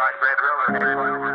like Red Velvet.